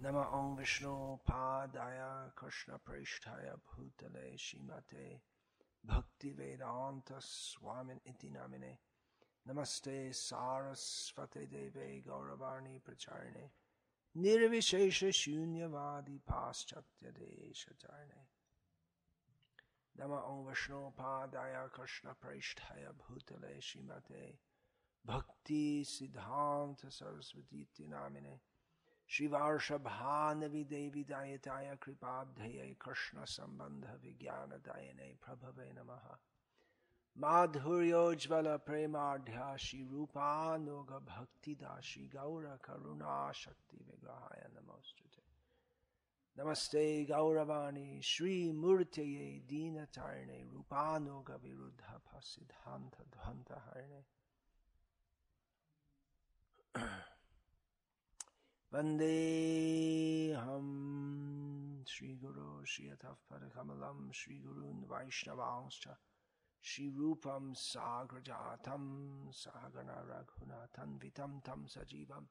नम ओं विष्णुपादाय कृष्णपृष्ठाय भूतले श्रीमते भक्तिवेदान्तस्वामिन् इति नामिने नमस्ते सारस्वते देवे गौरवाणी प्रचारिणे निर्विशेषशून्यवादि पाश्चात्यदेशचारिणे नम ओं विष्णुपादाय कृष्णपृष्ठाय भूतले श्रीमते भक्ति सिद्धान्त सरस्वती नामिने शिवार्षभानवि देवी दायताय कृपाब्धये कृष्ण सम्बन्ध विज्ञान दायने प्रभवे नमः माधुर्योज्वल प्रेमाढ्या श्री रूपानुग भक्तिदा श्री गौर करुणा शक्ति विग्रहाय नमोस्तुते नमस्ते गौरवाणी श्री मूर्तये दीनतारिणे रूपानुग विरुद्ध सिद्धांत ध्वंत हरणे Vandeham Sri Guru Sri Atavpadakamalam Sri Gurun Vaishnavangscha Sri Rupam Sagrajatam Sahagana Raghunatan Vitam Tam Sajivam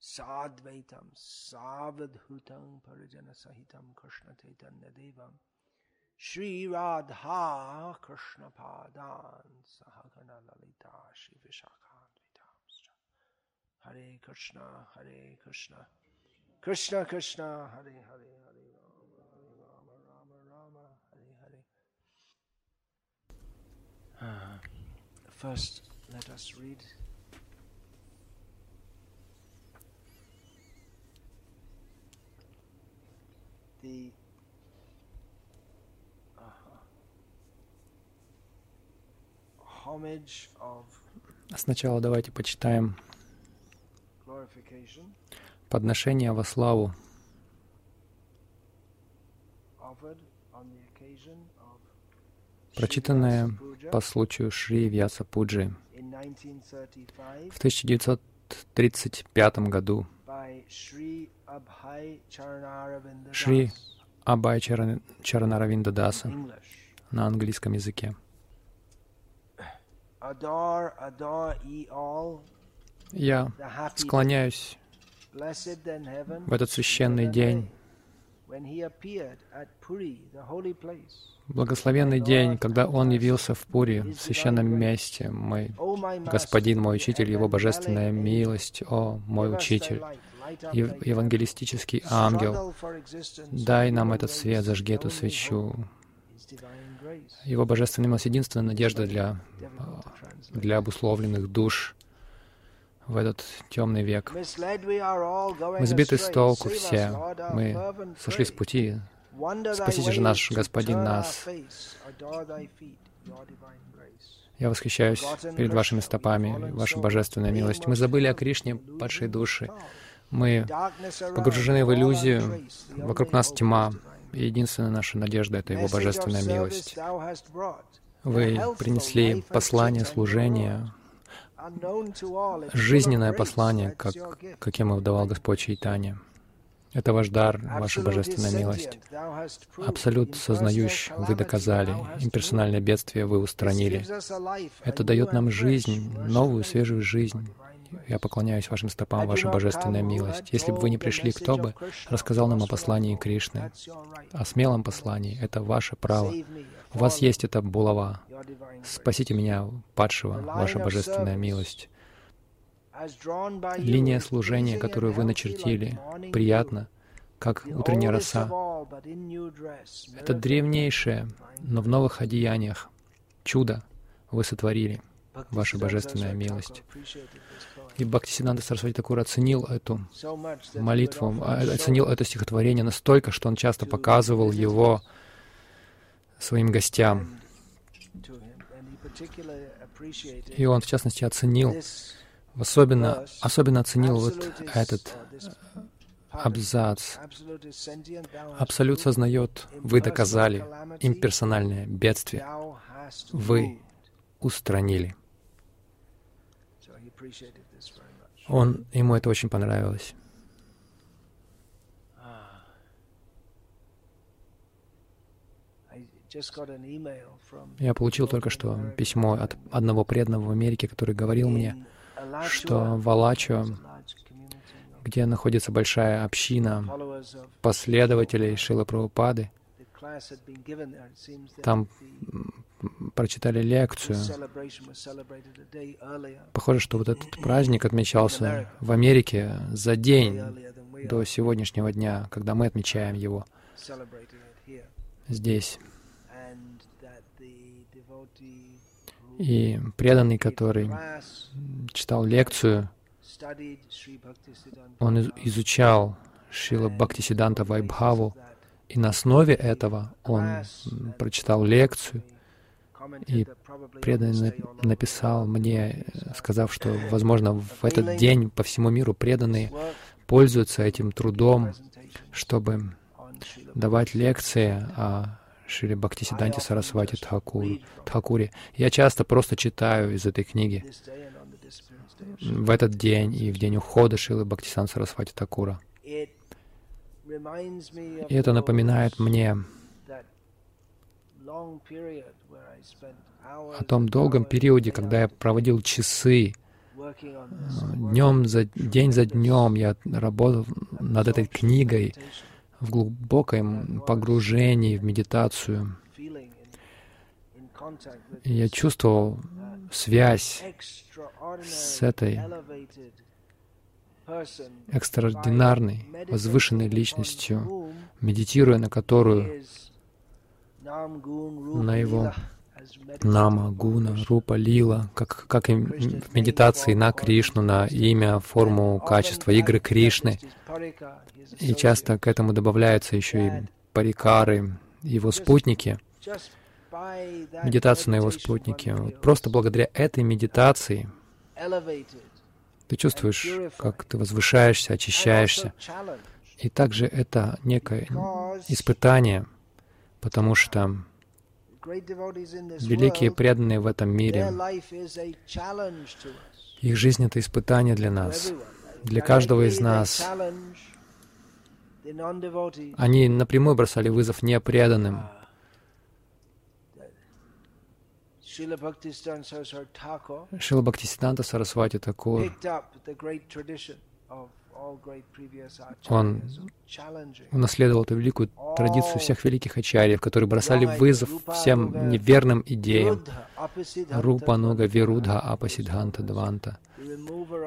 Sadvaitam Savadhutam Parijana Sahitam Krishna Chaitanya Devam Sri Radha Krishna Padan Sahagana Lalita Sri Vishakhan Vitamscha Hare Krishna, Hare Krishna, Krishna Krishna, Hare Hare, Hare Rama, Rama Rama, Hare Hare. Uh, first, let us read the uh, Сначала давайте почитаем подношение во славу, прочитанное по случаю Шри Вьяса Пуджи in 1935 в 1935 году Шри Чаран- Чаранаравинда Даса на английском языке. Adore, adore ye all Я склоняюсь в этот священный день, благословенный день, когда Он явился в Пури, в священном месте, мой Господин, мой Учитель, Его божественная милость, о, мой Учитель, Ев- евангелистический ангел, дай нам этот свет, зажги эту свечу. Его божественная милость — единственная надежда для, translate. для обусловленных душ в этот темный век. Мы сбиты с толку все. Мы сошли с пути. Спасите же наш Господин нас. Я восхищаюсь перед вашими стопами, ваша божественная милость. Мы забыли о Кришне, падшей души. Мы погружены в иллюзию, вокруг нас тьма, и единственная наша надежда — это Его божественная милость. Вы принесли послание служения, жизненное послание, как, каким давал Господь Чайтанья. Это ваш дар, ваша божественная милость. Абсолют сознающий, вы доказали. Имперсональное бедствие вы устранили. Это дает нам жизнь, новую, свежую жизнь. Я поклоняюсь вашим стопам, ваша божественная милость. Если бы вы не пришли, кто бы рассказал нам о послании Кришны, о смелом послании? Это ваше право. У вас есть эта булава. Спасите меня, падшего, ваша божественная милость. Линия служения, которую вы начертили, приятна, как утренняя роса. Это древнейшее, но в новых одеяниях. Чудо вы сотворили, ваша божественная милость. И Бхактисиданта Сарасвати Такур оценил эту молитву, оценил это стихотворение настолько, что он часто показывал его своим гостям. И он, в частности, оценил, особенно, особенно оценил вот этот абзац. Абсолют сознает, вы доказали имперсональное бедствие. Вы устранили. Он, ему это очень понравилось. Я получил только что письмо от одного преданного в Америке, который говорил мне, что в Алачо, где находится большая община последователей Шила Прабхупады. Там прочитали лекцию. Похоже, что вот этот праздник отмечался в Америке за день до сегодняшнего дня, когда мы отмечаем его здесь. И преданный, который читал лекцию, он изучал Шила Бхактисиданта Вайбхаву, и на основе этого он прочитал лекцию, и преданный написал мне, сказав, что, возможно, в этот день по всему миру преданные пользуются этим трудом, чтобы давать лекции о Шри Бхактисиданте Сарасвати Тхакур, Тхакуре. Я часто просто читаю из этой книги в этот день и в день ухода Шилы Бхактисан Сарасвати Такура. И это напоминает мне о том долгом периоде, когда я проводил часы, днем за день за днем я работал над этой книгой в глубоком погружении в медитацию. Я чувствовал связь с этой экстраординарной, возвышенной личностью, медитируя на которую, на его Нама, Гуна, Рупа, Лила, как, как и в медитации на Кришну, на имя, форму, качество, игры Кришны. И часто к этому добавляются еще и парикары, его спутники, медитацию на его спутнике. Вот просто благодаря этой медитации ты чувствуешь, как ты возвышаешься, очищаешься. И также это некое испытание, потому что великие преданные в этом мире, их жизнь — это испытание для нас, для каждого из нас. Они напрямую бросали вызов непреданным. Шила Бхактисиданта Сарасвати Такур он унаследовал эту великую традицию всех великих ачарьев, которые бросали вызов всем неверным идеям. Рупа Нуга Вирудха Апасидханта Дванта.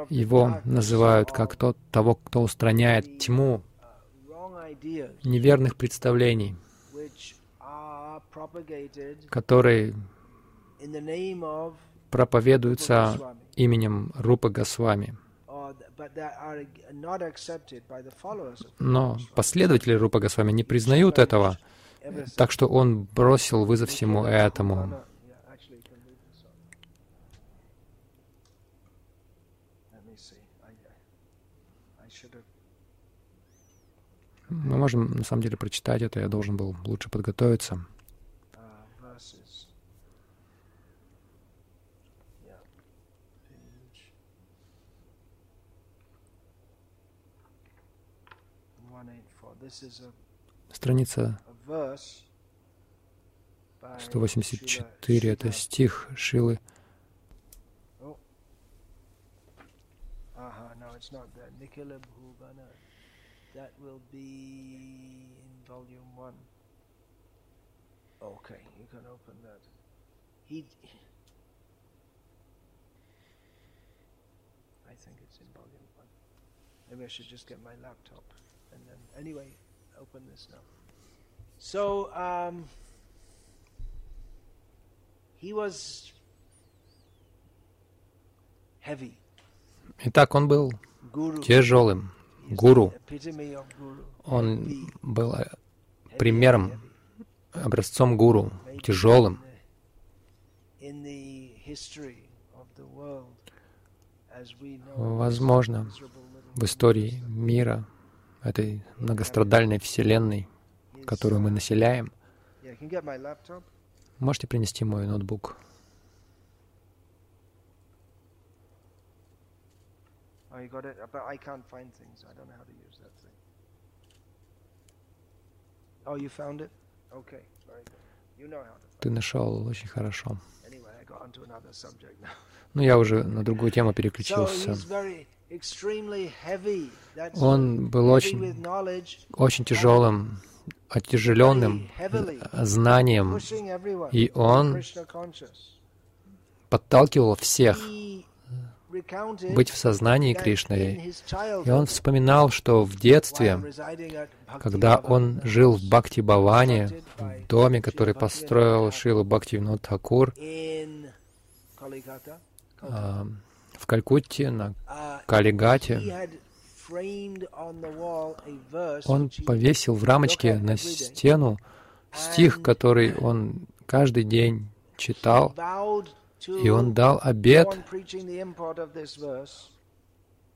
Его называют как тот, того, кто устраняет тьму неверных представлений, которые проповедуются именем Рупа Госвами. Но последователи Рупа Госвами не признают этого, так что он бросил вызов всему этому. Мы можем на самом деле прочитать это, я должен был лучше подготовиться. Страница 184 — это стих Шилы. Okay, you can open that. He, I think it's in volume one. Maybe I should just get my laptop and then, anyway, open this now. So, um, he was heavy. Итак, он был тяжелым, гуру. Он был э, примером, образцом гуру, тяжелым. Возможно, в истории мира этой многострадальной вселенной, которую мы населяем. Можете принести мой ноутбук? Oh, you got it? But I can't find things. I don't know how to use that thing. Oh, you found it? Okay, very good. Ты нашел очень хорошо. Но я уже на другую тему переключился. Он был очень, очень тяжелым, отяжеленным знанием, и он подталкивал всех быть в сознании Кришны. И он вспоминал, что в детстве, когда он жил в Бхакти Баване, в доме, который построил Шилу Бхакти Тхакур, а, в Калькутте, на Калигате, он повесил в рамочке на стену стих, который он каждый день читал, и он дал обет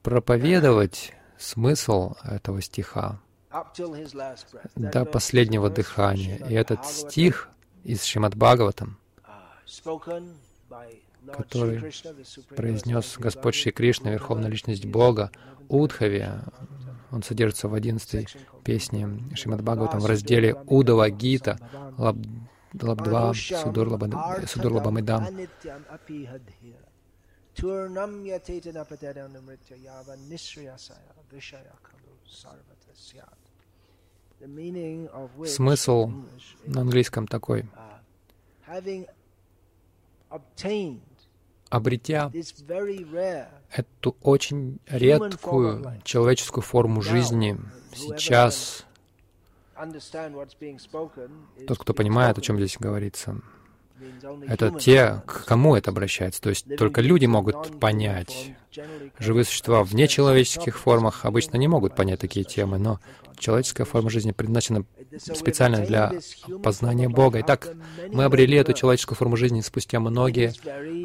проповедовать смысл этого стиха до последнего дыхания. И этот стих из Шримад Бхагаватам, который произнес Господь Шри Кришна, Верховная Личность Бога, Удхави, он содержится в одиннадцатой песне Шримад Бхагаватам в разделе Удава Гита, Лабдва Судурлабамидам. Смысл на английском такой. Обретя эту очень редкую человеческую форму жизни сейчас, тот, кто понимает, о чем здесь говорится, это те, к кому это обращается. То есть только люди могут понять. Живые существа в нечеловеческих формах обычно не могут понять такие темы, но человеческая форма жизни предназначена специально для познания Бога. Итак, мы обрели эту человеческую форму жизни спустя многие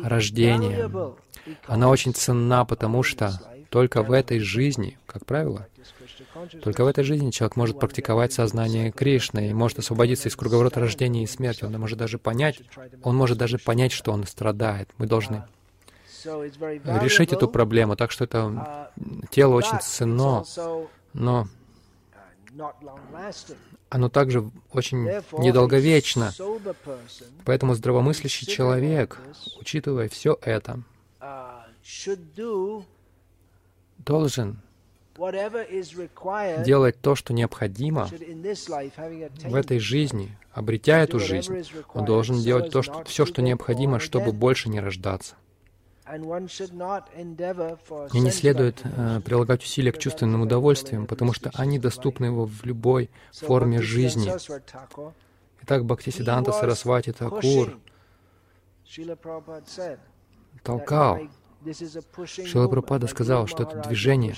рождения. Она очень ценна, потому что только в этой жизни, как правило, только в этой жизни человек может практиковать сознание Кришны и может освободиться из круговорота рождения и смерти. Он может даже понять, он может даже понять, что он страдает. Мы должны решить эту проблему. Так что это тело очень ценно, но оно также очень недолговечно. Поэтому здравомыслящий человек, учитывая все это, должен делать то, что необходимо в этой жизни, обретя эту жизнь, он должен делать то, что, все, что необходимо, чтобы больше не рождаться. И не следует э, прилагать усилия к чувственным удовольствиям, потому что они доступны его в любой форме жизни. Итак, Бхактисиданта Сарасвати Такур толкал Шила Прабхупада сказал, что это движение,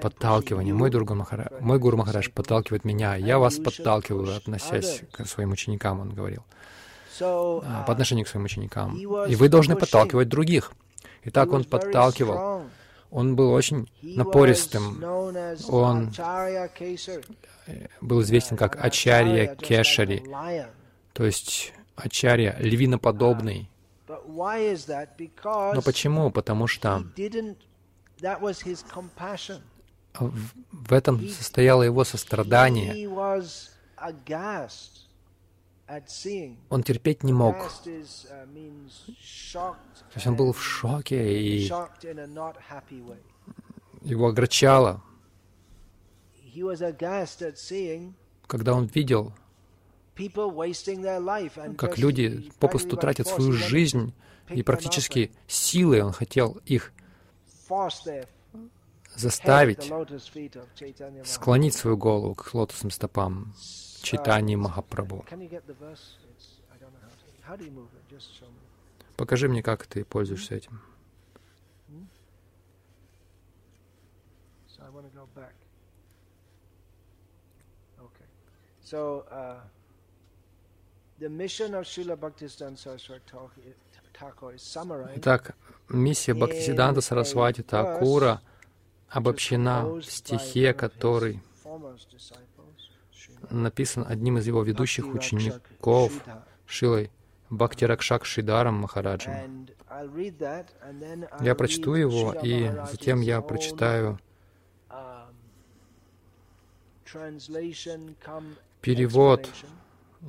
подталкивание. Мой, Дурга Махара... Мой Гуру Махарадж подталкивает меня, я вас подталкиваю, относясь к своим ученикам, он говорил, а, по отношению к своим ученикам. И вы должны подталкивать других. И так он подталкивал. Он был очень напористым. Он был известен как Ачарья Кешари, то есть Ачарья, львиноподобный. Но почему? Потому что в этом состояло его сострадание. Он терпеть не мог. Uh, То есть он был в шоке, и его огорчало, когда он видел как люди попусту тратят свою жизнь и практически силой он хотел их заставить склонить свою голову к лотосным стопам Читани Махапрабху. Покажи мне, как ты пользуешься этим. So, Итак, миссия Бхактисиданта Сарасвати Такура обобщена в стихе, который написан одним из его ведущих учеников, Шилой Бхактиракшак Шидаром Махараджем. Я прочту его, и затем я прочитаю перевод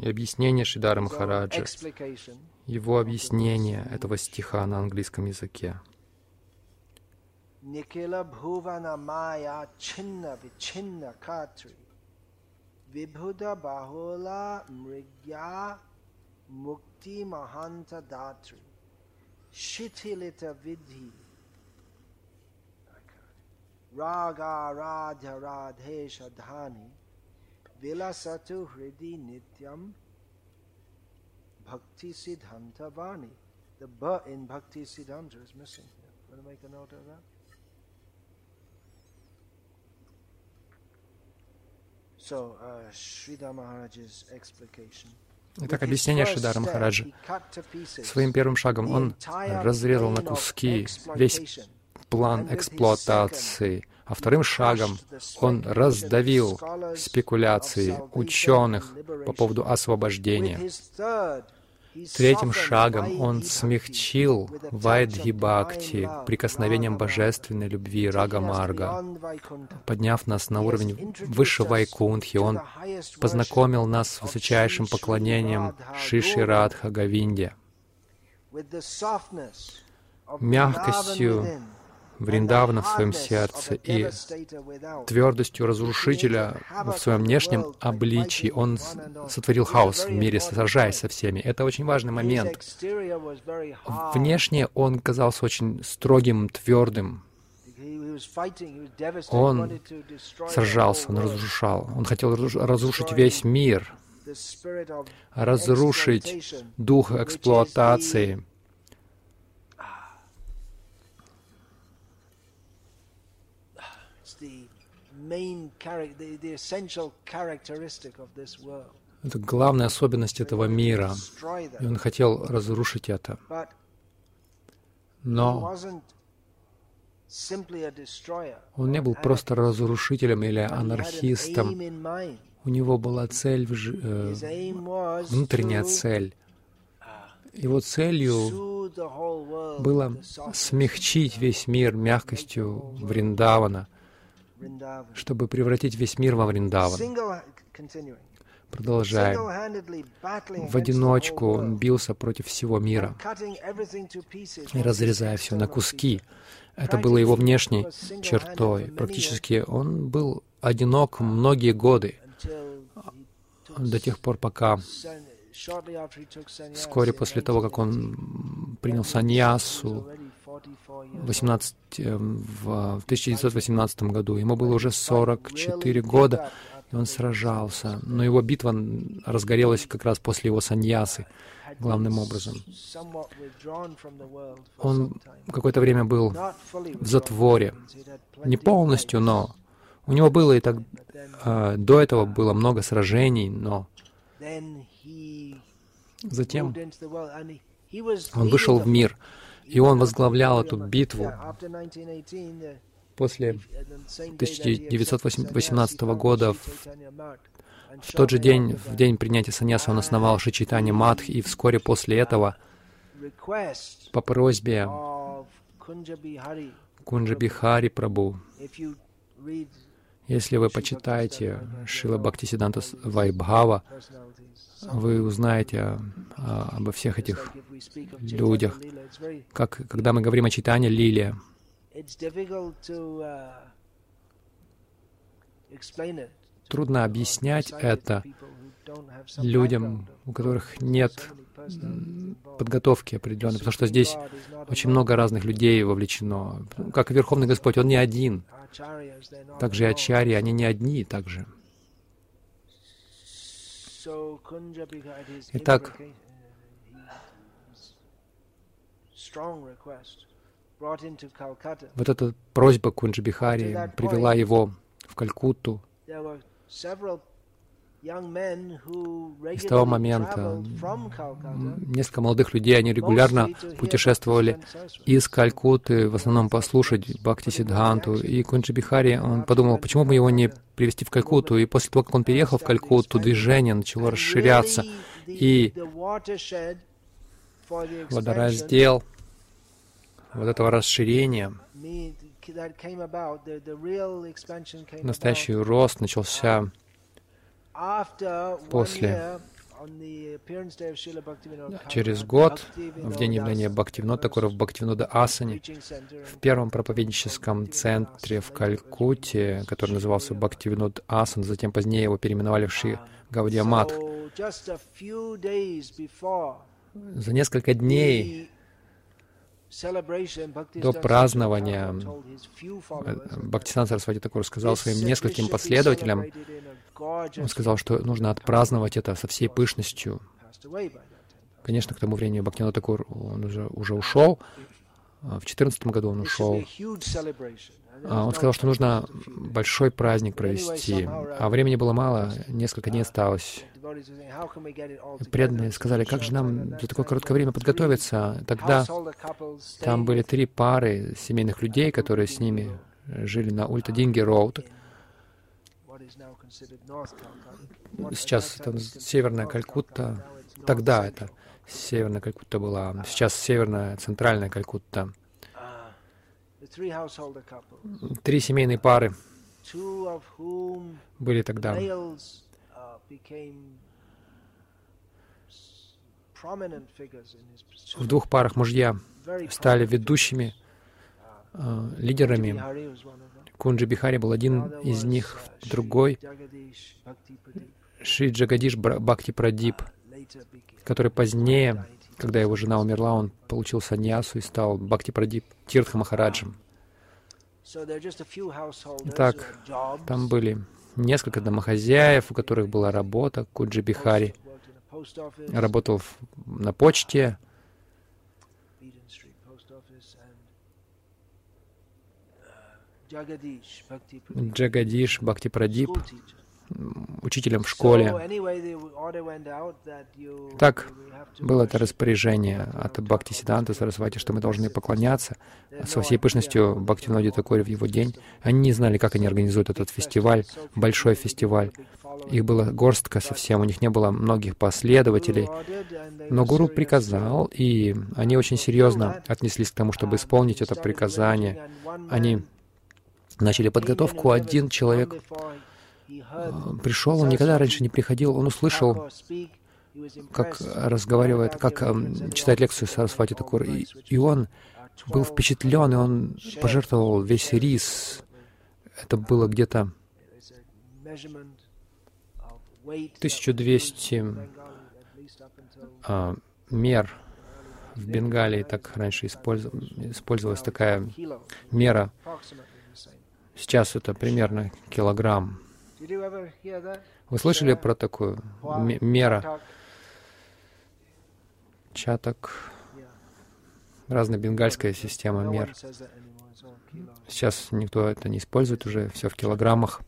И объяснение Шидара Махараджа, его объяснение этого стиха на английском языке. Никила Бхувана Майя Чинна Вичинна Катри. Vibhuda Bahula Mrigya Mukti Mahanta Datri Shitilita Vidhi Raga Radha Radhesha Dhani Vilasatu Hridi Nityam Bhakti Siddhanta Vani. The B in Bhakti Siddhanta is missing here. Want to make a note of that? Итак, объяснение Шидара Махараджа. Своим первым шагом он разрезал на куски весь план эксплуатации, а вторым шагом он раздавил спекуляции ученых по поводу освобождения. Третьим шагом он смягчил Вайдхи Бхакти прикосновением божественной любви Рага Марга. Подняв нас на уровень выше Вайкунтхи, он познакомил нас с высочайшим поклонением Шиши Радха Гавинде. Мягкостью Вриндавана в своем сердце и твердостью разрушителя в своем внешнем обличии. Он сотворил хаос в мире, сражаясь со всеми. Это очень важный момент. Внешне он казался очень строгим, твердым. Он сражался, он разрушал. Он хотел разрушить весь мир, разрушить дух эксплуатации, Это главная особенность этого мира. И он хотел разрушить это. Но он не был просто разрушителем или анархистом. У него была цель, э, внутренняя цель. Его целью было смягчить весь мир мягкостью Вриндавана — чтобы превратить весь мир во Вриндаван. Продолжаем. В одиночку он бился против всего мира, разрезая все на куски. Это было его внешней чертой. Практически он был одинок многие годы, до тех пор, пока вскоре после того, как он принял саньясу, 18, э, в 1918 году. Ему было уже 44 года, и он сражался. Но его битва разгорелась как раз после его саньясы, главным образом. Он какое-то время был в затворе. Не полностью, но у него было и так... Э, до этого было много сражений, но затем он вышел в мир, и он возглавлял эту битву. После 1918 года, в тот же день, в день принятия саньяса, он основал Шичитани Мадх, и вскоре после этого, по просьбе Кунджабихари Прабу, если вы почитаете Шила Бхактисиданта Вайбхава, вы узнаете а, обо всех этих людях. Как, когда мы говорим о читании Лилия, трудно объяснять это людям, у которых нет подготовки определенной, потому что здесь очень много разных людей вовлечено. Как Верховный Господь, Он не один. Также и ачари, они не одни также. Итак, вот эта просьба Кунджабихари привела его в Калькутту. И с того момента несколько молодых людей, они регулярно путешествовали из Калькутты, в основном послушать Бхакти Сидханту. И Кунджабихари, он подумал, почему бы его не привести в Калькутту. И после того, как он переехал в Калькутту, движение начало расширяться. И водораздел вот этого расширения, настоящий рост начался после. Через год, в день явления Бхактивинода в Бхактивинода Асане, в первом проповедническом центре в Калькутте, который назывался Бхактивинод Асан, затем позднее его переименовали в Ши Гаудия Матх, за несколько дней до празднования Бхактисан Сарасвати Такур сказал своим нескольким последователям, он сказал, что нужно отпраздновать это со всей пышностью. Конечно, к тому времени Бхактина Такур он уже, уже ушел, в 2014 году он ушел. А, он сказал, что нужно большой праздник провести, а времени было мало, несколько дней осталось. Преданные сказали, как же нам за такое короткое время подготовиться? Тогда там были три пары семейных людей, которые с ними жили на Ультадинги Роуд. Сейчас это северная Калькутта. Тогда это северная Калькутта была. Сейчас северная, центральная Калькутта. Три семейные пары были тогда. В двух парах мужья стали ведущими э, лидерами. Кунджи Бихари был один из них, другой Шри Джагадиш Бхакти Прадип, который позднее, когда его жена умерла, он получил саньясу и стал Бхакти Прадип Махараджем. Итак, там были несколько домохозяев, у которых была работа, Куджи Бихари. Работал на почте. Джагадиш Бхакти Прадип учителем в школе. Так, было это распоряжение от Бхакти Сиданта Сарасвати, что мы должны поклоняться со всей пышностью Бхактиноди Такори в его день. Они не знали, как они организуют этот фестиваль, большой фестиваль. Их было горстка совсем, у них не было многих последователей. Но Гуру приказал, и они очень серьезно отнеслись к тому, чтобы исполнить это приказание. Они начали подготовку. Один человек пришел, он никогда раньше не приходил, он услышал, как разговаривает, как эм, читает лекцию Сарасвати Такур, и, и он был впечатлен, и он пожертвовал весь рис. Это было где-то 1200 а, мер в Бенгалии, так раньше использовалась такая мера. Сейчас это примерно килограмм вы слышали про такую мера? Чаток. Разная бенгальская система мер. Сейчас никто это не использует уже, все в килограммах.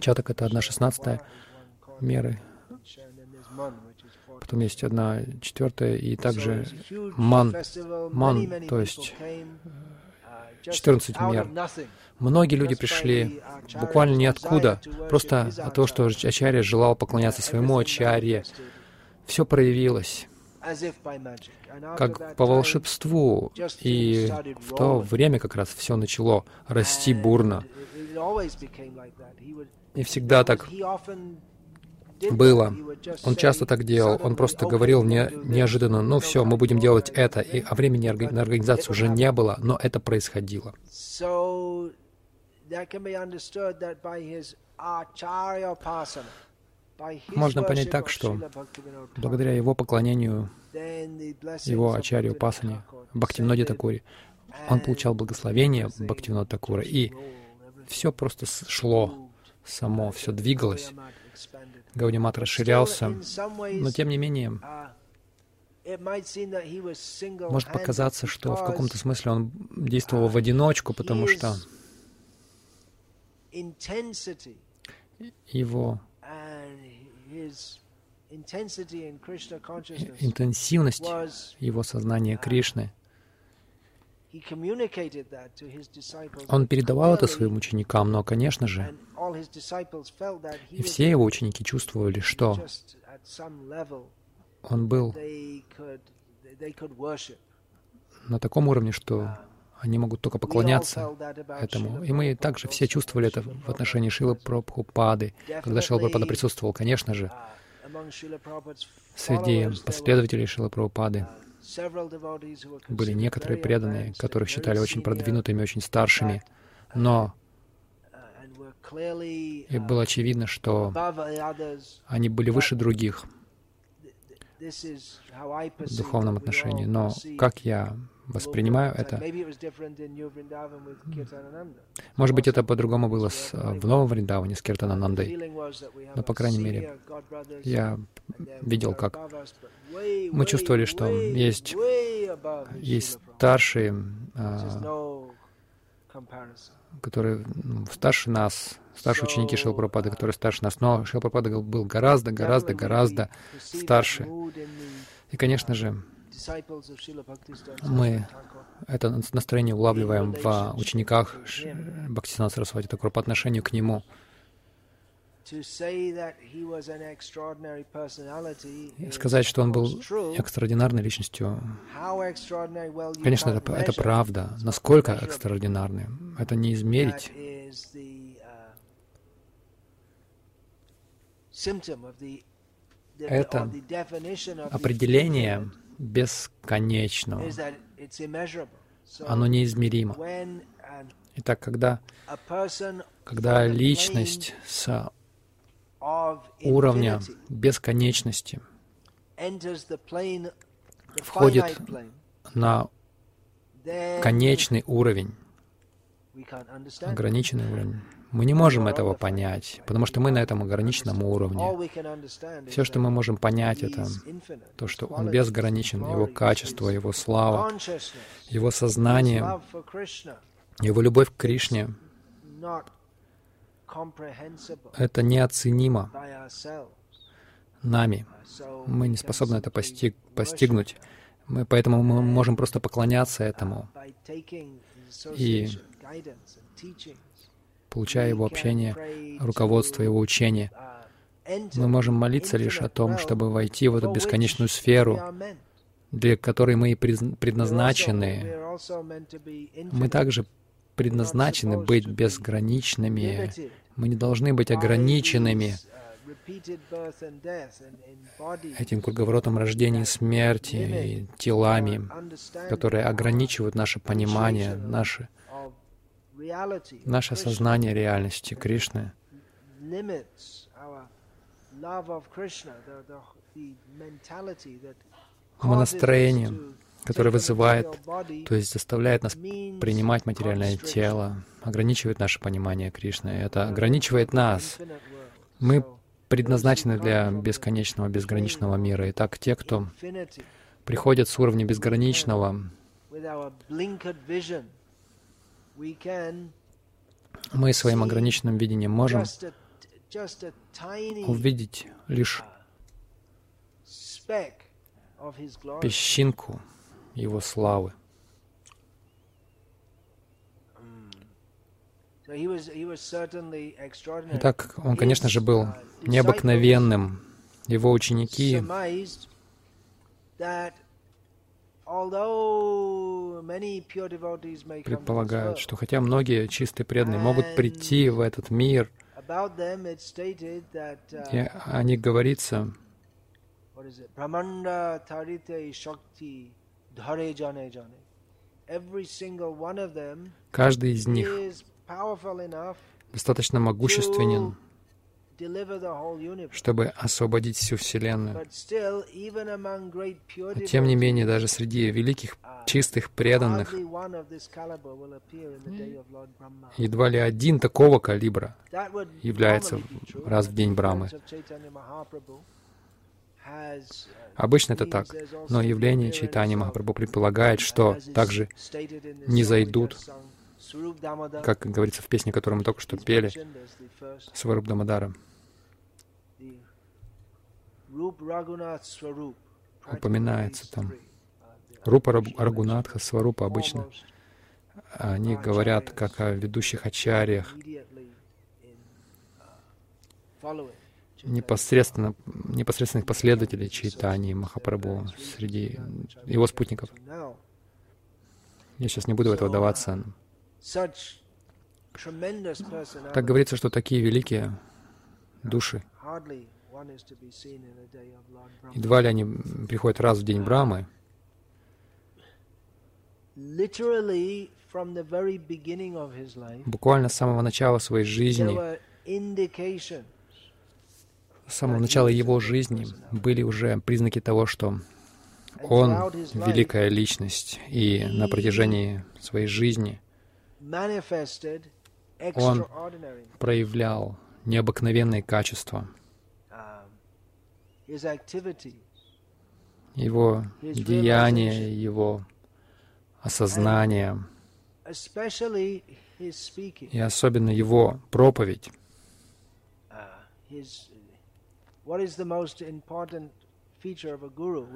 Чаток — это одна шестнадцатая меры. Потом есть одна четвертая, и также ман, ман, то есть 14 мер. Многие люди пришли буквально ниоткуда, просто от того, что Ачарья желал поклоняться своему Ачарье. Все проявилось как по волшебству. И в то время как раз все начало расти бурно. И всегда так было. Он часто так делал. Он просто говорил не, неожиданно, ну все, мы будем делать это. И, а времени на организацию уже не было, но это происходило. Можно понять так, что благодаря его поклонению, его Ачарью Пасани, Бхактивноде Такури, он получал благословение Бхактивнода Такура, и все просто шло само, все двигалось. Гаудимат расширялся, но тем не менее, может показаться, что в каком-то смысле он действовал в одиночку, потому что его интенсивность его сознания Кришны, он передавал это своим ученикам, но, конечно же, и все его ученики чувствовали, что он был на таком уровне, что они могут только поклоняться этому. И мы также все чувствовали это в отношении Шилы Прабхупады. Когда Шила Прабхупада присутствовал, конечно же, Среди последователей Шила Прабхупады были некоторые преданные, которых считали очень продвинутыми, очень старшими, но и было очевидно, что они были выше других в духовном отношении. Но как я воспринимаю это. Может быть, это по-другому было с, э, в Новом Вриндаване с Киртананандой. Но, по крайней мере, я видел, как мы чувствовали, что есть, есть старшие, а, которые старше нас, старшие ученики Шилпрапады, которые старше нас. Но Шилпрапада был гораздо, гораздо, гораздо старше. И, конечно же, мы это настроение улавливаем в учениках Бхактисана Сарасвати Такур по отношению к нему. Сказать, что он был экстраординарной личностью, конечно, это, это правда. Насколько экстраординарный, это не измерить. Это определение бесконечного. Оно неизмеримо. Итак, когда, когда личность с уровня бесконечности входит на конечный уровень, ограниченный уровень, мы не можем этого понять, потому что мы на этом ограниченном уровне. Все, что мы можем понять, это то, что Он безграничен, Его качество, Его слава, Его сознание, Его любовь к Кришне. Это неоценимо нами. Мы не способны это постиг, постигнуть. Мы, поэтому мы можем просто поклоняться этому. И получая его общение, руководство, его учение. Мы можем молиться лишь о том, чтобы войти в эту бесконечную сферу, для которой мы и предназначены. Мы также предназначены быть безграничными. Мы не должны быть ограниченными этим круговоротом рождения и смерти, и телами, которые ограничивают наше понимание, наше наше сознание реальности Кришны. Настроение, которое вызывает, то есть заставляет нас принимать материальное тело, ограничивает наше понимание Кришны. Это ограничивает нас. Мы предназначены для бесконечного, безграничного мира. Итак, те, кто приходят с уровня безграничного, мы своим ограниченным видением можем увидеть лишь песчинку Его славы. Итак, он, конечно же, был необыкновенным. Его ученики предполагают, что хотя многие чистые преданные могут прийти в этот мир, и о них говорится, каждый из них достаточно могущественен, чтобы освободить всю Вселенную. Но тем не менее, даже среди великих, uh, чистых, преданных, едва ли один такого калибра является раз в день Брамы. Uh, Обычно это так, но явление Чайтани Махапрабху предполагает, что также не зайдут как говорится в песне, которую мы только что пели, Сваруб Дамадара упоминается там. Рупа Рагунатха, Сварупа обычно. Они говорят как о ведущих ачарьях, непосредственно, непосредственных последователей Чайтани Махапрабху среди его спутников. Я сейчас не буду в это вдаваться. Так говорится, что такие великие души Едва ли они приходят раз в день Брамы. Буквально с самого начала своей жизни, с самого начала его жизни были уже признаки того, что он великая личность, и на протяжении своей жизни он проявлял необыкновенные качества. Его деяния, его осознание, и особенно его проповедь.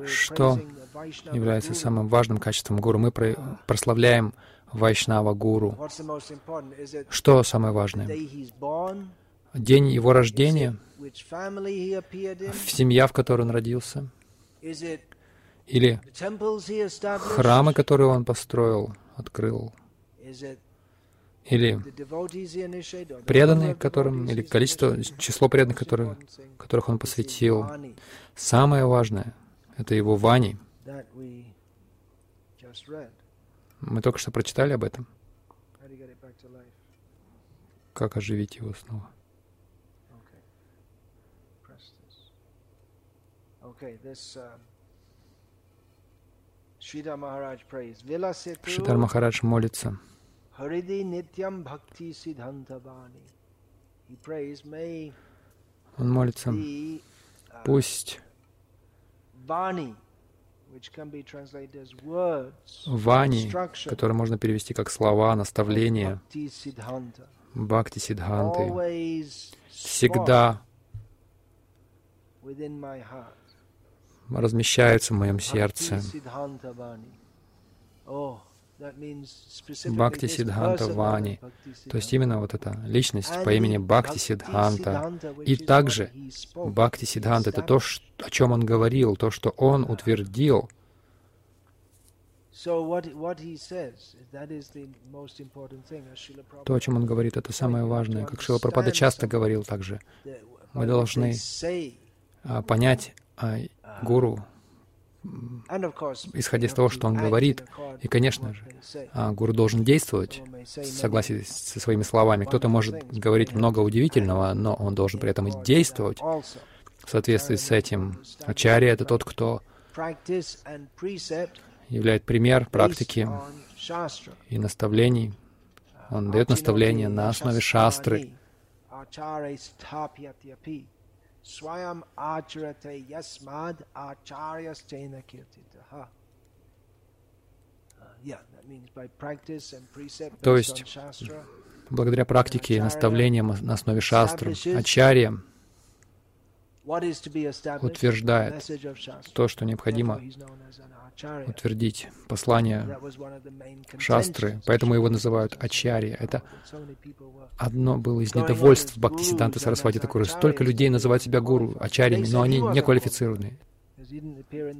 Что является самым важным качеством гуру? Мы прославляем Вайшнава Гуру. Что самое важное? День его рождения, семья, в которой он родился, или храмы, которые он построил, открыл, или преданные, которым, или количество, число преданных, которые, которых он посвятил. Самое важное — это его вани. Мы только что прочитали об этом. Как оживить его снова? Шидар Махарадж молится. Он молится, uh, пусть Вани, который можно перевести как слова, наставления, Бхакти Сиддханты, всегда размещаются в моем сердце. Бхакти Сиддханта Вани. То есть именно вот эта личность по имени Бхакти Сиддханта. И также Бхакти Сиддханта — это то, о чем он говорил, то, что он утвердил. То, о чем он говорит, это самое важное. Как Шила Прабхада часто говорил также, мы должны а, понять а, гуру исходя из того, что он говорит. И, конечно же, а, гуру должен действовать в согласии со своими словами. Кто-то может говорить много удивительного, но он должен при этом и действовать в соответствии с этим. Ачарья — это тот, кто являет пример практики и наставлений. Он дает наставления на основе шастры. Swayam acharate yasmad acharyastena kirtitaha. То есть, благодаря практике и наставлениям на основе шастры, ачарья утверждает то, что необходимо утвердить послание шастры, поэтому его называют ачарья. Это одно было из недовольств Бхактисиданта Сарасвати Такуры. Столько людей называют себя гуру, ачарьями, но они не квалифицированные.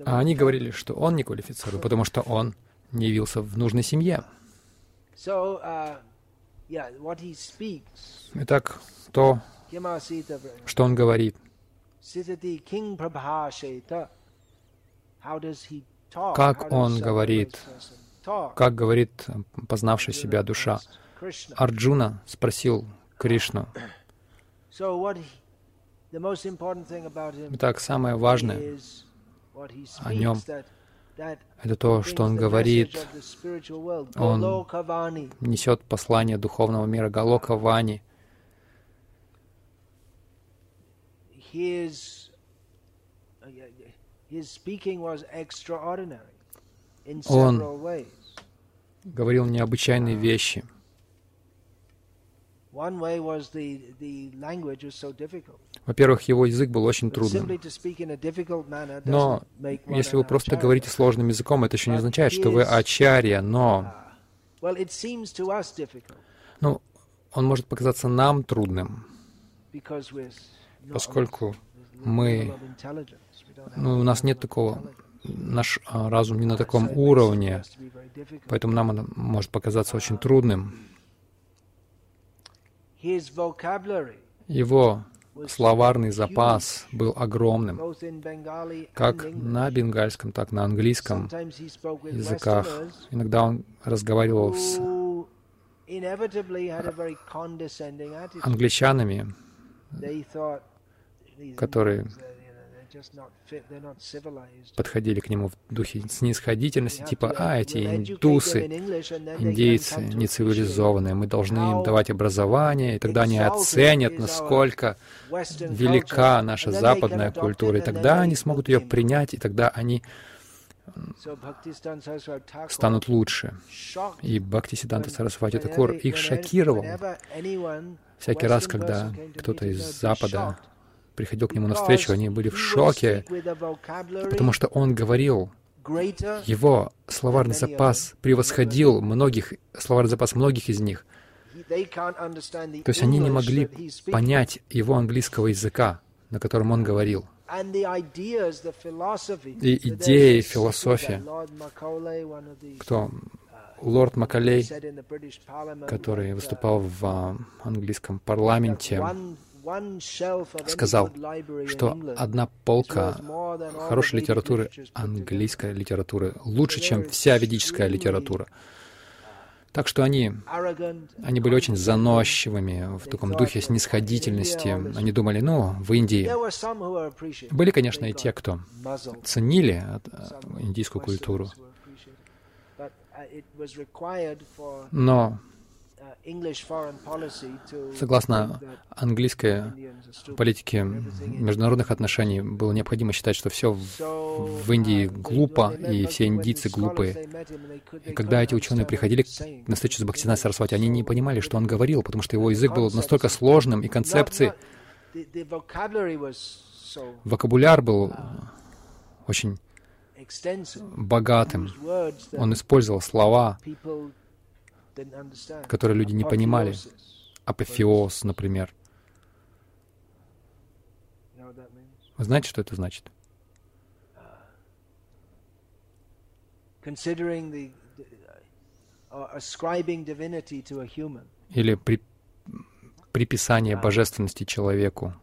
А они говорили, что он не квалифицирован, потому что он не явился в нужной семье. Итак, то, что он говорит, как он говорит, как говорит познавший себя душа. Арджуна спросил Кришну. Итак, самое важное о нем это то, что он говорит. Он несет послание духовного мира Галока Вани. Он говорил необычайные вещи. Во-первых, его язык был очень трудным. Но если вы просто говорите сложным языком, это еще не означает, что вы ачарья, но... Uh, ну, он может показаться нам трудным, поскольку мы ну, у нас нет такого, наш а, разум не на таком уровне, поэтому нам это может показаться очень трудным. Его словарный запас был огромным, как на бенгальском, так и на английском языках. Иногда он разговаривал с англичанами, которые подходили к нему в духе снисходительности, типа, а, эти индусы, индейцы нецивилизованные, мы должны им давать образование, и тогда они оценят, насколько велика наша западная культура, и тогда они смогут ее принять, и тогда они станут лучше. И Бхактисиданта Сарасвати Такур их шокировал. Всякий раз, когда кто-то из Запада приходил к нему навстречу, они были в шоке, потому что он говорил, его словарный запас превосходил многих, словарный запас многих из них. То есть они не могли понять его английского языка, на котором он говорил. И идеи, философия, кто лорд Макалей, который выступал в английском парламенте, сказал, что одна полка хорошей литературы, английской литературы, лучше, чем вся ведическая литература. Так что они, они были очень заносчивыми в таком духе снисходительности. Они думали, ну, в Индии. Были, конечно, и те, кто ценили индийскую культуру. Но Согласно английской политике международных отношений, было необходимо считать, что все в, Индии глупо, и все индийцы глупые. И когда эти ученые приходили на встречу с Бхактинат Сарасвати, они не понимали, что он говорил, потому что его язык был настолько сложным, и концепции... Вокабуляр был очень богатым. Он использовал слова, которые люди не понимали. Апофеоз, например. Вы знаете, что это значит? Или при, приписание божественности человеку.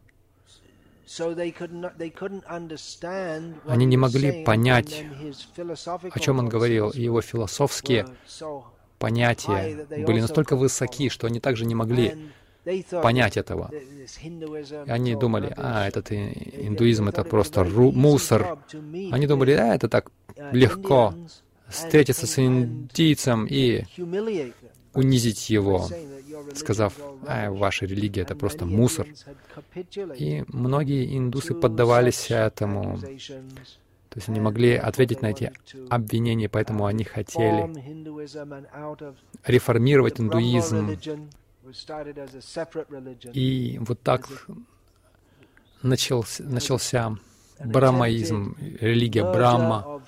Они не могли понять, о чем он говорил, и его философские понятия были настолько высоки, что они также не могли понять этого. И они думали, а, этот индуизм — это просто ру- мусор. Они думали, а, это так легко встретиться с индийцем и унизить его, сказав, а, ваша религия — это просто мусор. И многие индусы поддавались этому. То есть они могли ответить на эти обвинения, поэтому они хотели реформировать индуизм. И вот так начался, начался брамаизм, религия Брахма.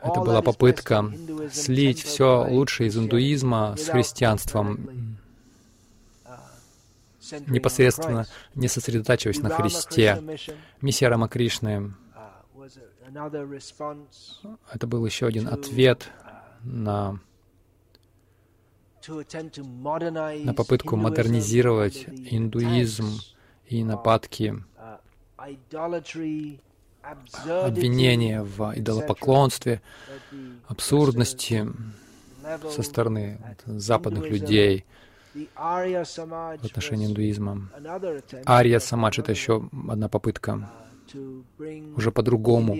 Это была попытка слить все лучшее из индуизма с христианством, непосредственно не сосредотачиваясь на Христе. Миссия Рамакришны это был еще один ответ на, на попытку модернизировать индуизм и нападки, обвинения в идолопоклонстве, абсурдности со стороны западных людей в отношении индуизма. Ария Самадж — это еще одна попытка уже по-другому.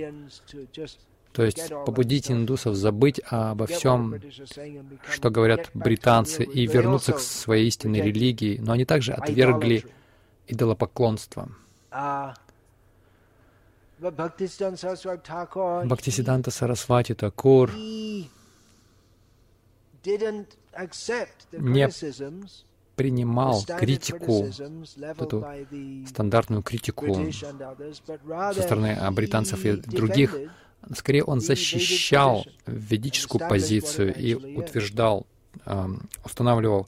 То есть побудить индусов забыть обо всем, что говорят британцы, и вернуться к своей истинной религии. Но они также отвергли идолопоклонство. Бхактисиданта Сарасвати Такур не принимал критику, эту стандартную критику со стороны британцев и других. Скорее, он защищал ведическую позицию и утверждал, устанавливал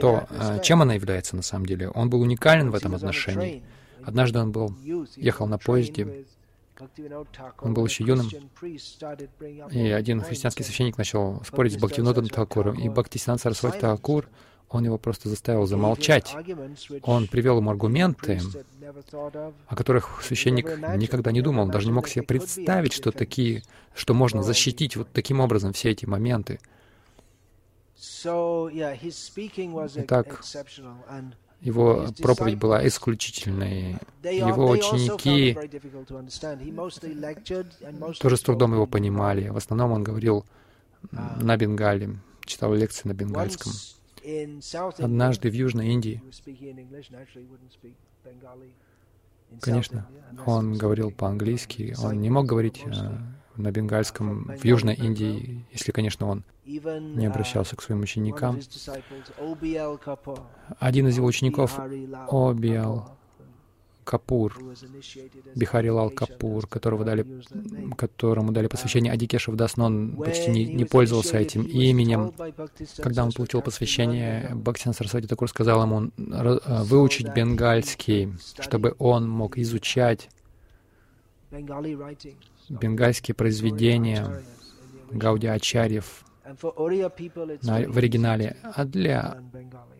то, а, чем она является на самом деле. Он был уникален в этом отношении. Однажды он был, ехал на поезде, он был еще юным, и один христианский священник начал спорить с Бхактивинодом Такуром, и Бхактисинан Сарасвати Такур он его просто заставил замолчать. Он привел ему аргументы, о которых священник никогда не думал, даже не мог себе представить, что такие, что можно защитить вот таким образом все эти моменты. Итак, его проповедь была исключительной. Его ученики тоже с трудом его понимали. В основном он говорил на бенгале, читал лекции на бенгальском. Однажды в Южной Индии, конечно, он говорил по-английски, он не мог говорить э, на бенгальском в Южной Индии, если, конечно, он не обращался к своим ученикам. Один из его учеников, Обиал Капур, Бихари Лал Капур, которого дали, которому дали посвящение Адикешев Дас, но он почти не, не пользовался этим именем. Когда он получил посвящение, Бхактин Сарасвати Такур сказал ему э, выучить бенгальский, чтобы он мог изучать бенгальские произведения Гауди Ачарьев в оригинале, а для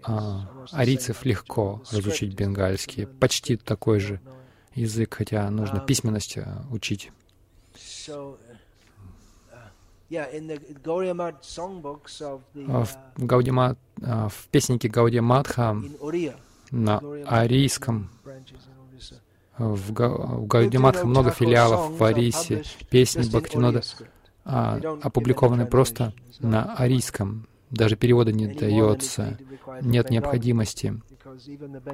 а, арийцев легко разучить бенгальский, почти такой же язык, хотя нужно um, письменность э, учить. Uh, а в, Гаудима, а, в песеннике Гаудия Мадха на арийском в, Га, в Гаудиматха много филиалов в Арисе, песни Бхактинода а, опубликованы просто на арийском. Даже перевода не дается. Нет необходимости,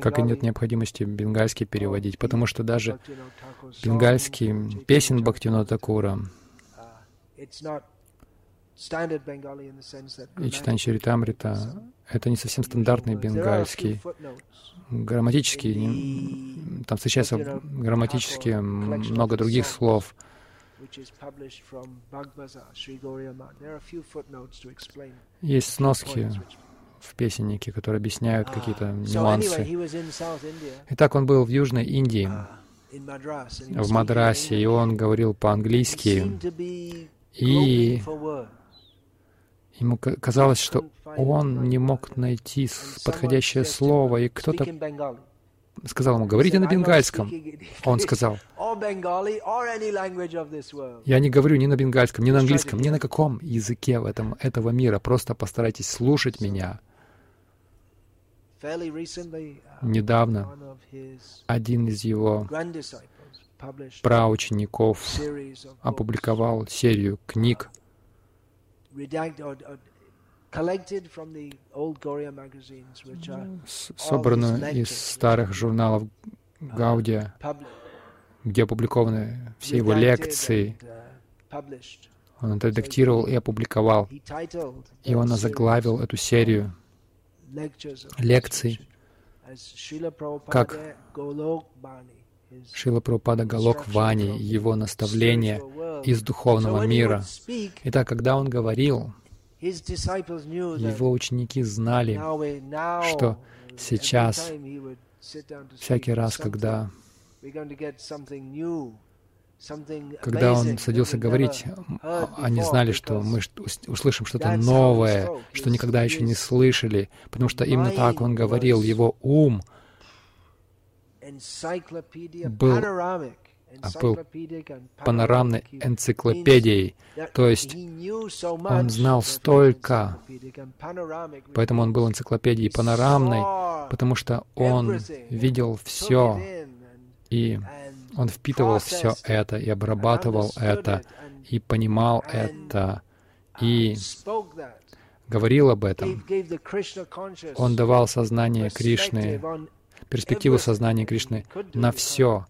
как и нет необходимости бенгальский переводить, потому что даже бенгальский песен Бхактино Такура и читание Чаритамрита — это не совсем стандартный бенгальский. Грамматический, там встречается грамматически много других слов — есть сноски в песеннике, которые объясняют какие-то ah. нюансы. Итак, он был в Южной Индии, ah, в Мадрасе, и он говорил по-английски. И ему казалось, что он не мог найти подходящее слово, и кто-то сказал ему, говорите на бенгальском. Он сказал, я не говорю ни на бенгальском, ни на английском, ни на каком языке в этом, этого мира. Просто постарайтесь слушать меня. Недавно один из его праучеников опубликовал серию книг, собранную из старых журналов Гаудия, где опубликованы все его лекции. Uh, он отредактировал и опубликовал. И он озаглавил эту серию лекций как Шила Прабхупада Галок Вани, его наставление из духовного мира. Итак, когда он говорил, его ученики знали, что сейчас, всякий раз, когда когда он садился говорить, они знали, что мы услышим что-то новое, что никогда еще не слышали, потому что именно так он говорил. Его ум был был панорамной энциклопедией, то есть он знал столько, поэтому он был энциклопедией панорамной, потому что он видел все, и он впитывал все это, и обрабатывал это, и понимал это, и говорил об этом. Он давал сознание Кришны перспективу сознания Кришны на все.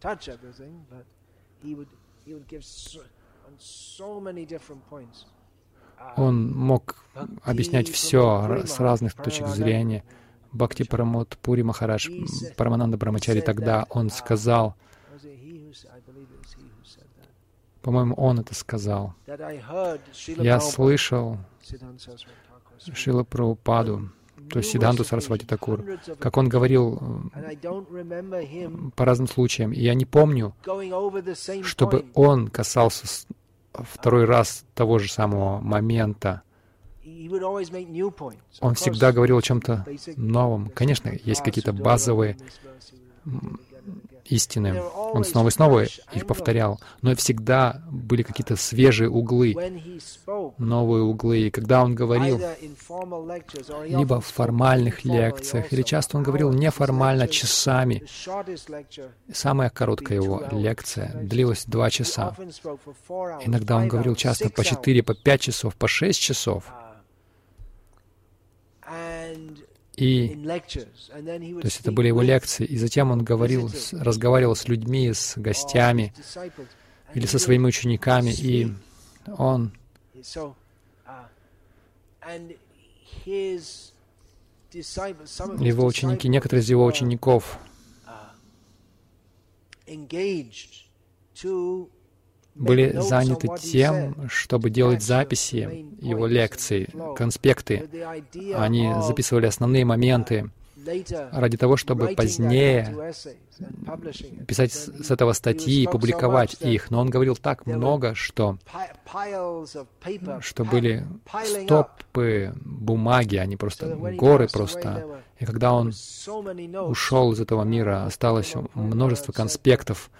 Он мог объяснять все с разных точек зрения. Бхакти Парамот Пури Махарадж, Парамананда Брамачари, тогда он сказал, по-моему, он это сказал. Я слышал Шила Прабхупаду, то есть Сиданту Сарасвати Такур, как он говорил по разным случаям. И я не помню, чтобы он касался второй раз того же самого момента. Он всегда говорил о чем-то новом. Конечно, есть какие-то базовые истины. Он снова и снова их повторял. Но всегда были какие-то свежие углы, новые углы. И когда он говорил, либо в формальных лекциях, или часто он говорил неформально, часами. Самая короткая его лекция длилась два часа. Иногда он говорил часто по четыре, по пять часов, по шесть часов. И, то есть это были его лекции, и затем он говорил, разговаривал с людьми, с гостями или со своими учениками, и он его ученики, некоторые из его учеников были заняты тем, чтобы делать записи его лекций, конспекты. Они записывали основные моменты ради того, чтобы позднее писать с этого статьи и публиковать их. Но он говорил так много, что, что были стопы бумаги, они просто горы просто. И когда он ушел из этого мира, осталось множество конспектов,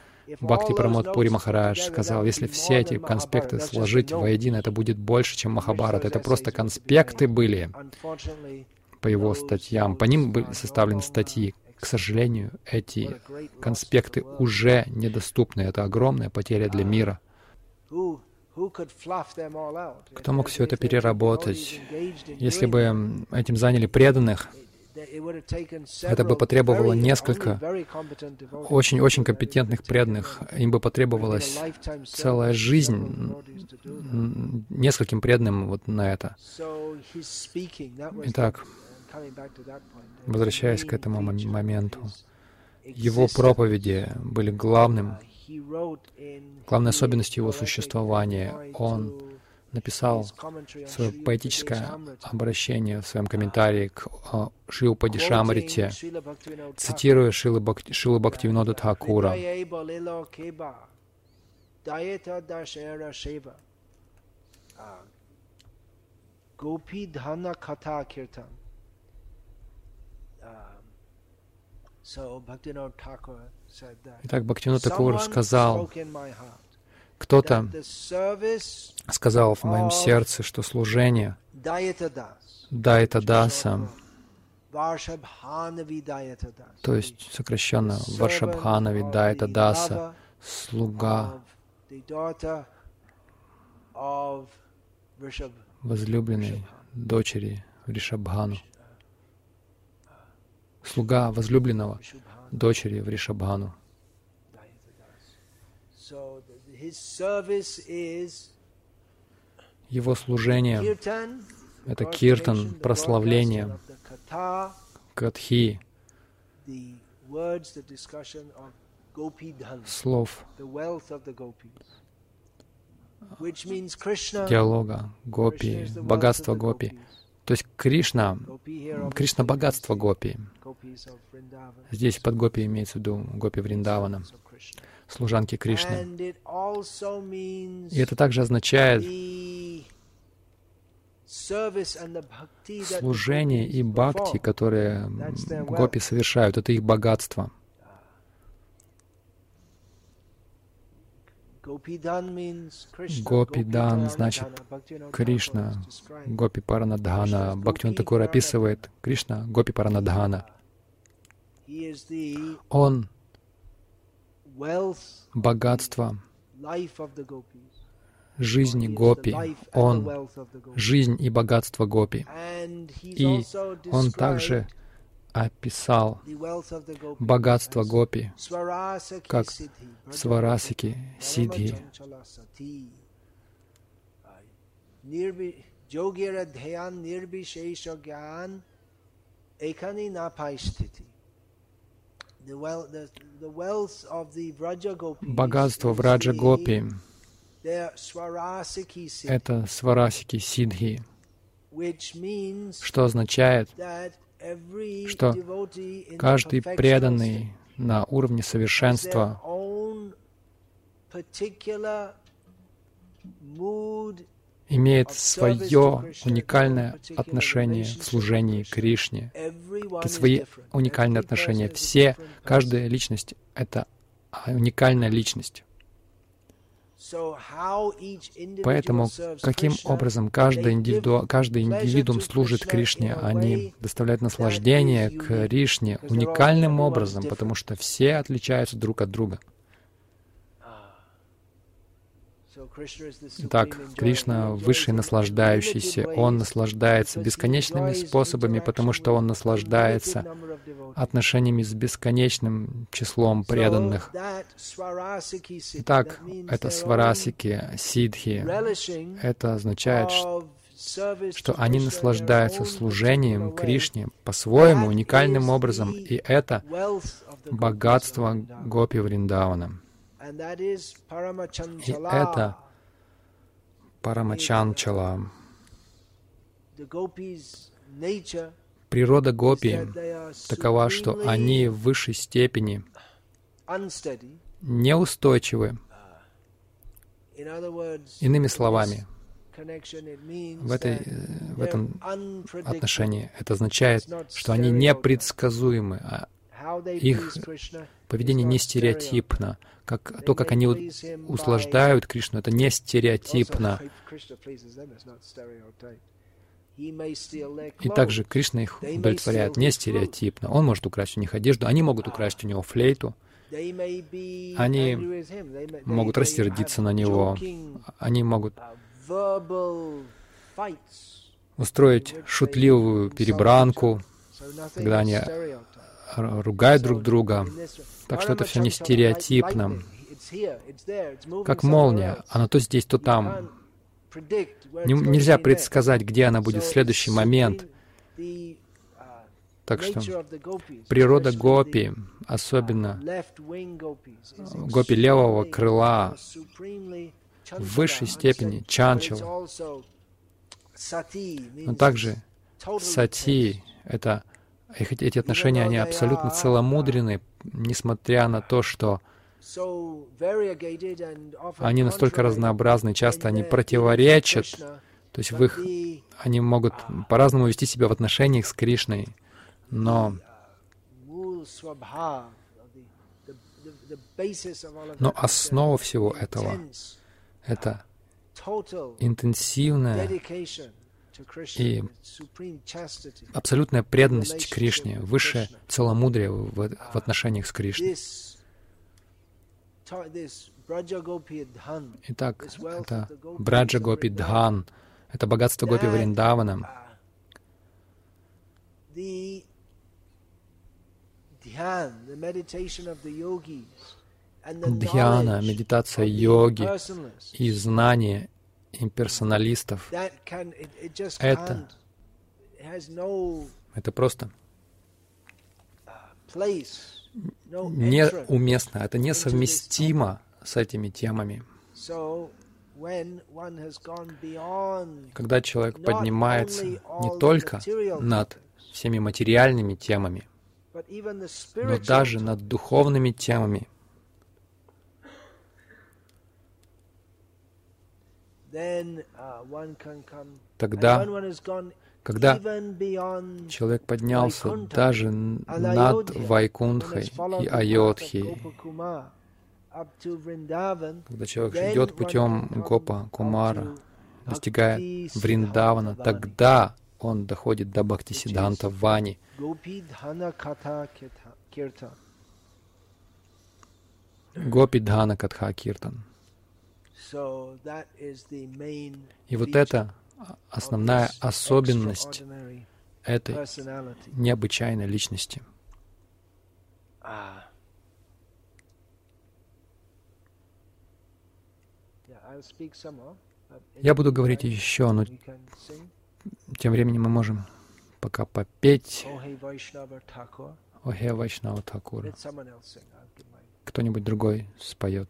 Бхакти Прамод Пури Махарадж сказал, если все эти конспекты сложить воедино, это будет больше, чем Махабарат. Это просто конспекты были по его статьям. По ним были составлены статьи. К сожалению, эти конспекты уже недоступны. Это огромная потеря для мира. Кто мог все это переработать? Если бы этим заняли преданных, это бы потребовало несколько очень-очень компетентных преданных. Им бы потребовалась целая жизнь нескольким преданным вот на это. Итак, возвращаясь к этому моменту, его проповеди были главным, главной особенностью его существования. Он написал свое поэтическое обращение в своем комментарии к а, Шил Падишамрите, цитируя Шилу Бхакти, Шилу Бхактивинода Тхакура. Итак, Бхактивинод Такур сказал, кто-то сказал в моем сердце, что служение Дайта Даса, то есть сокращенно Варшабханави Дайта Даса, слуга. возлюбленной дочери Вришабхану, слуга возлюбленного дочери Вришабхану. Его служение — это киртан, прославление, катхи, слов, диалога, гопи, богатство гопи. То есть Кришна, Кришна — богатство гопи. Здесь под гопи имеется в виду гопи Вриндавана служанки Кришны. И это также означает служение и бхакти, которые гопи совершают, это их богатство. Гопидан значит Кришна, Гопи Паранадхана. Бхактиван Такур описывает Кришна, Гопи Паранадхана. Он богатство жизни гопи. Он — жизнь и богатство гопи. И он также описал богатство гопи как сварасики, сидхи. Йогира ekani na paisthiti. Богатство в Раджа Гопи — это сварасики сидхи, что означает, что каждый преданный на уровне совершенства имеет свое уникальное отношение в служении Кришне, свои уникальные отношения. Все, каждая личность — это уникальная личность. Поэтому каким образом каждый, индивиду, каждый индивидуум служит Кришне? Они доставляют наслаждение Кришне уникальным образом, потому что все отличаются друг от друга. Так, Кришна — высший наслаждающийся. Он наслаждается бесконечными способами, потому что Он наслаждается отношениями с бесконечным числом преданных. Итак, это сварасики, сидхи. Это означает, что они наслаждаются служением Кришне по-своему, уникальным образом, и это богатство Гопи Вриндавана. И это Парамачанчала. Природа гопи такова, что они в высшей степени неустойчивы. Иными словами, в, этой, в этом отношении это означает, что они непредсказуемы, их поведение не стереотипно. Как, то, как они услаждают Кришну, это не стереотипно. И также Кришна их удовлетворяет. не стереотипно. Он может украсть у них одежду, они могут украсть у него флейту, они могут рассердиться на него, они могут устроить шутливую перебранку, когда они ругают друг друга. Так что это все не стереотипно. Как молния. Она то здесь, то там. нельзя предсказать, где она будет в следующий момент. Так что природа гопи, особенно гопи левого крыла, в высшей степени чанчал, но также сати — это эти отношения, они абсолютно целомудрены, несмотря на то, что они настолько разнообразны, часто они противоречат, то есть в их, они могут по-разному вести себя в отношениях с Кришной, но но основа всего этого — это интенсивная и абсолютная преданность Кришне, высшее целомудрие в, в отношениях с Кришной. Итак, это Браджа Гопи Дхан, это богатство Гопи Вриндавана. Дхьяна, медитация йоги и знание имперсоналистов. Это, это просто неуместно, это несовместимо с этими темами. Когда человек поднимается не только над всеми материальными темами, но даже над духовными темами, Тогда, когда человек поднялся даже над Вайкунхой и Айодхи, когда человек идет путем Гопа Кумара, достигая Вриндавана, тогда он доходит до Бхактисиданта Вани. Гопи Дхана Катха Киртан. И вот это основная особенность этой необычайной личности. Я буду говорить еще, но тем временем мы можем пока попеть. Охе Вайшнава Такура. Кто-нибудь другой споет.